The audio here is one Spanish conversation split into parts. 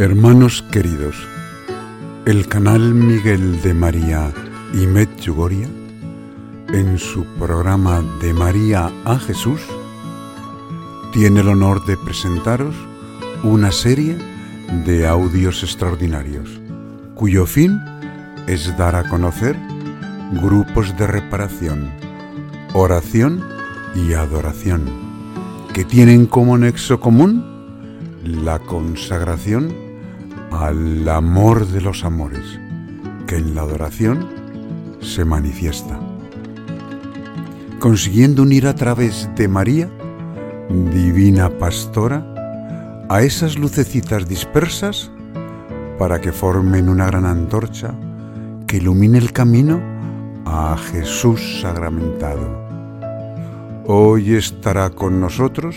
Hermanos queridos, el canal Miguel de María y Medjugorje, en su programa de María a Jesús, tiene el honor de presentaros una serie de audios extraordinarios, cuyo fin es dar a conocer grupos de reparación, oración y adoración, que tienen como nexo común la consagración al amor de los amores, que en la adoración se manifiesta, consiguiendo unir a través de María, divina pastora, a esas lucecitas dispersas para que formen una gran antorcha que ilumine el camino a Jesús sacramentado. Hoy estará con nosotros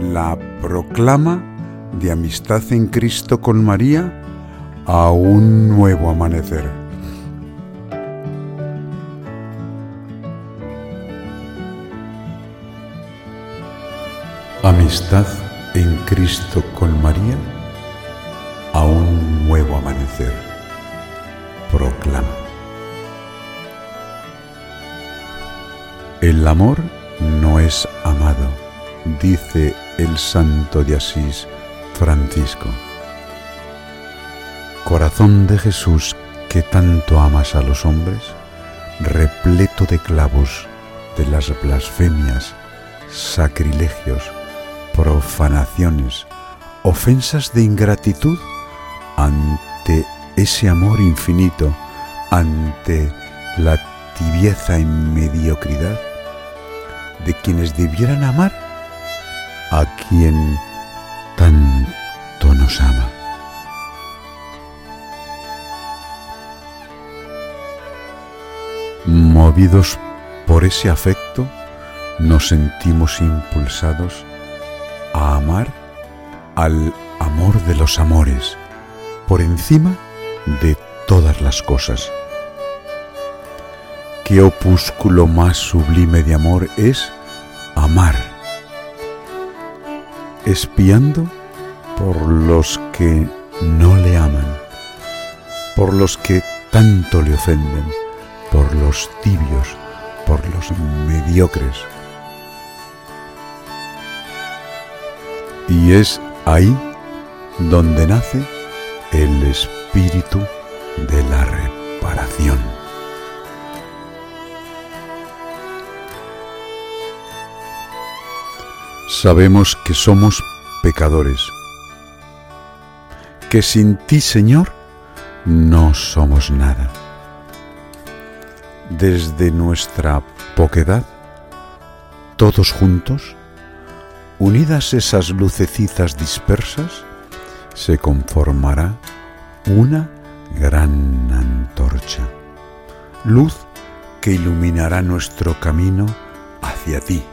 la proclama de amistad en Cristo con María a un nuevo amanecer. Amistad en Cristo con María a un nuevo amanecer. Proclama. El amor no es amado, dice el santo de Asís Francisco. Corazón de Jesús que tanto amas a los hombres, repleto de clavos de las blasfemias, sacrilegios, profanaciones, ofensas de ingratitud ante ese amor infinito, ante la tibieza y mediocridad de quienes debieran amar a quien tanto ama. Movidos por ese afecto, nos sentimos impulsados a amar al amor de los amores, por encima de todas las cosas. ¿Qué opúsculo más sublime de amor es amar? espiando por los que no le aman, por los que tanto le ofenden, por los tibios, por los mediocres. Y es ahí donde nace el espíritu de la reparación. Sabemos que somos pecadores, que sin ti, Señor, no somos nada. Desde nuestra poquedad, todos juntos, unidas esas lucecitas dispersas, se conformará una gran antorcha, luz que iluminará nuestro camino hacia ti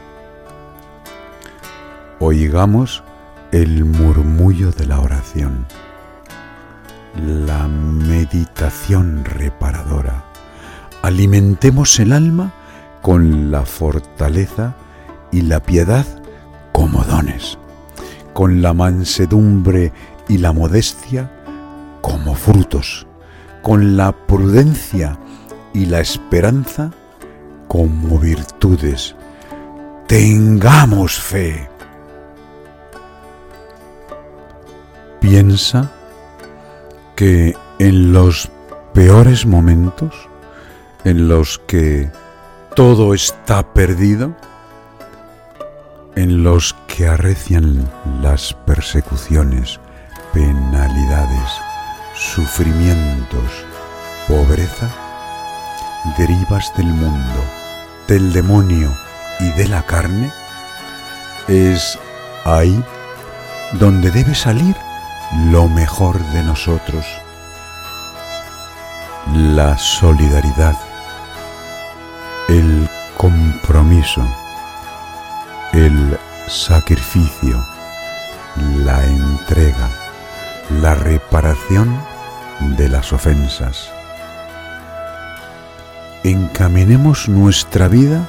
oigamos el murmullo de la oración, la meditación reparadora. Alimentemos el alma con la fortaleza y la piedad como dones, con la mansedumbre y la modestia como frutos, con la prudencia y la esperanza como virtudes. Tengamos fe piensa que en los peores momentos, en los que todo está perdido, en los que arrecian las persecuciones, penalidades, sufrimientos, pobreza, derivas del mundo, del demonio y de la carne, es ahí donde debe salir lo mejor de nosotros, la solidaridad, el compromiso, el sacrificio, la entrega, la reparación de las ofensas. Encaminemos nuestra vida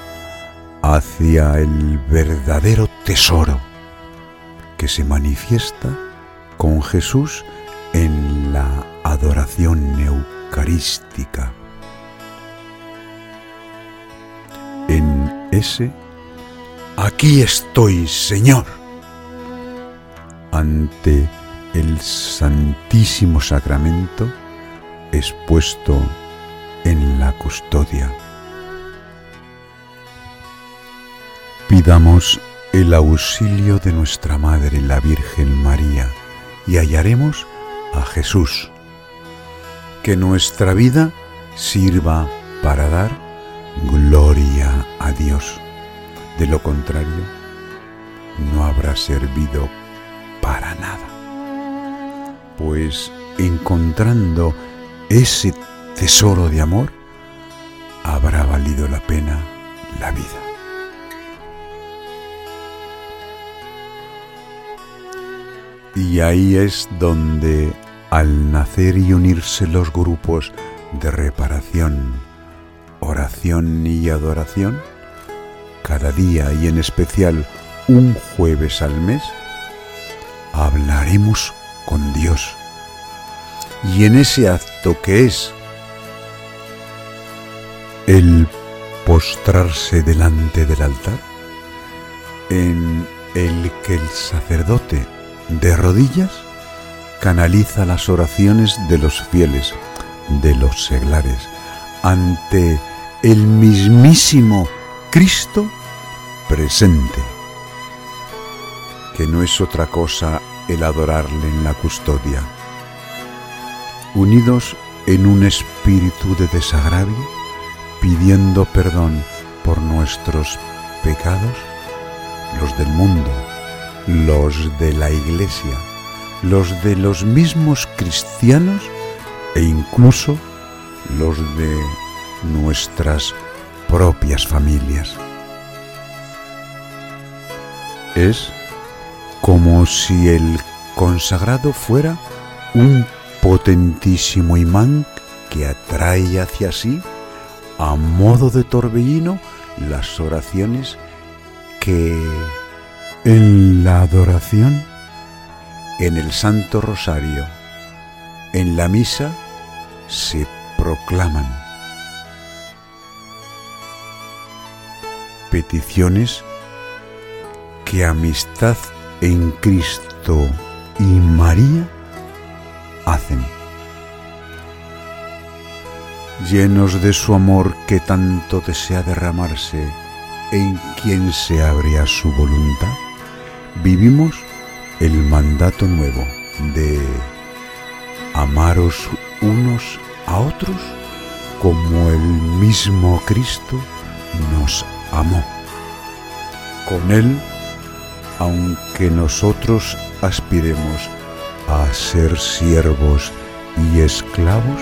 hacia el verdadero tesoro que se manifiesta con Jesús en la adoración eucarística. En ese, aquí estoy, Señor, ante el Santísimo Sacramento expuesto en la custodia. Pidamos el auxilio de nuestra Madre la Virgen María y hallaremos a Jesús. Que nuestra vida sirva para dar gloria a Dios. De lo contrario, no habrá servido para nada. Pues encontrando ese tesoro de amor, habrá valido la pena la vida. Y ahí es donde, al nacer y unirse los grupos de reparación, oración y adoración, cada día y en especial un jueves al mes, hablaremos con Dios. Y en ese acto que es el postrarse delante del altar, en el que el sacerdote de rodillas canaliza las oraciones de los fieles, de los seglares, ante el mismísimo Cristo presente, que no es otra cosa el adorarle en la custodia. Unidos en un espíritu de desagravio, pidiendo perdón por nuestros pecados, los del mundo, los de la iglesia, los de los mismos cristianos e incluso los de nuestras propias familias. Es como si el consagrado fuera un potentísimo imán que atrae hacia sí, a modo de torbellino, las oraciones que en la adoración, en el Santo Rosario, en la misa, se proclaman peticiones que amistad en Cristo y María hacen. Llenos de su amor que tanto desea derramarse en quien se abre a su voluntad, vivimos el mandato nuevo de amaros unos a otros como el mismo Cristo nos amó. Con Él, aunque nosotros aspiremos a ser siervos y esclavos,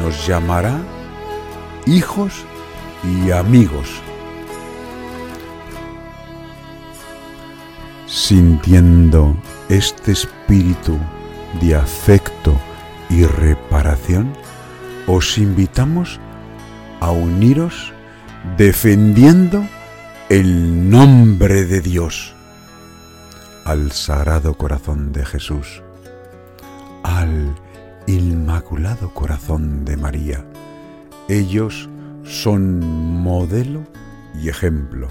nos llamará hijos y amigos sintiendo este espíritu de afecto y reparación, os invitamos a uniros defendiendo el nombre de Dios al Sagrado Corazón de Jesús, al Inmaculado Corazón de María. Ellos son modelo y ejemplo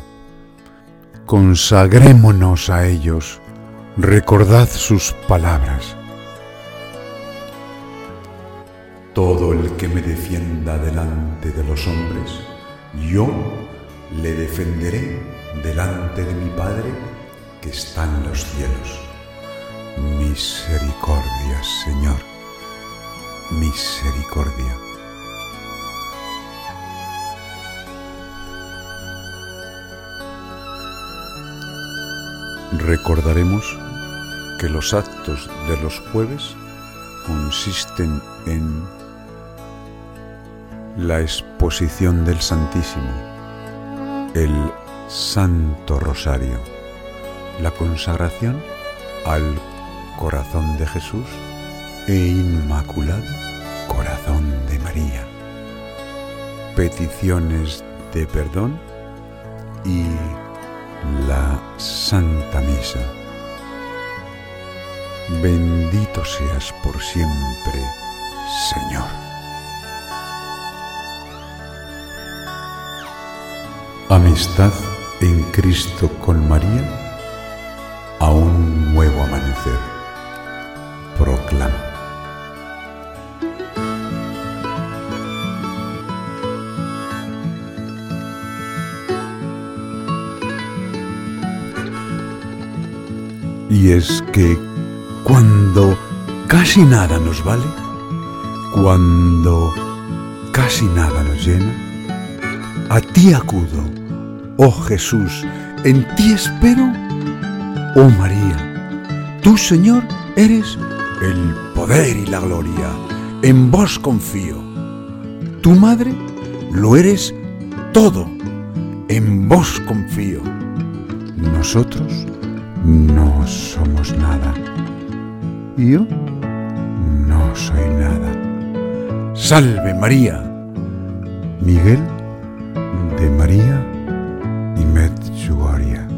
consagrémonos a ellos, recordad sus palabras. Todo el que me defienda delante de los hombres, yo le defenderé delante de mi Padre que está en los cielos. Misericordia, Señor, misericordia. Recordaremos que los actos de los jueves consisten en la exposición del Santísimo, el Santo Rosario, la consagración al corazón de Jesús e Inmaculado Corazón de María, peticiones de perdón y la Santa Misa. Bendito seas por siempre, Señor. Amistad en Cristo con María a Y es que cuando casi nada nos vale, cuando casi nada nos llena, a ti acudo, oh Jesús, en ti espero, oh María, tú Señor eres el poder y la gloria, en vos confío. Tu madre lo eres todo, en vos confío. Nosotros no somos nada. Yo no soy nada. Salve María. Miguel de María y Medjugorje.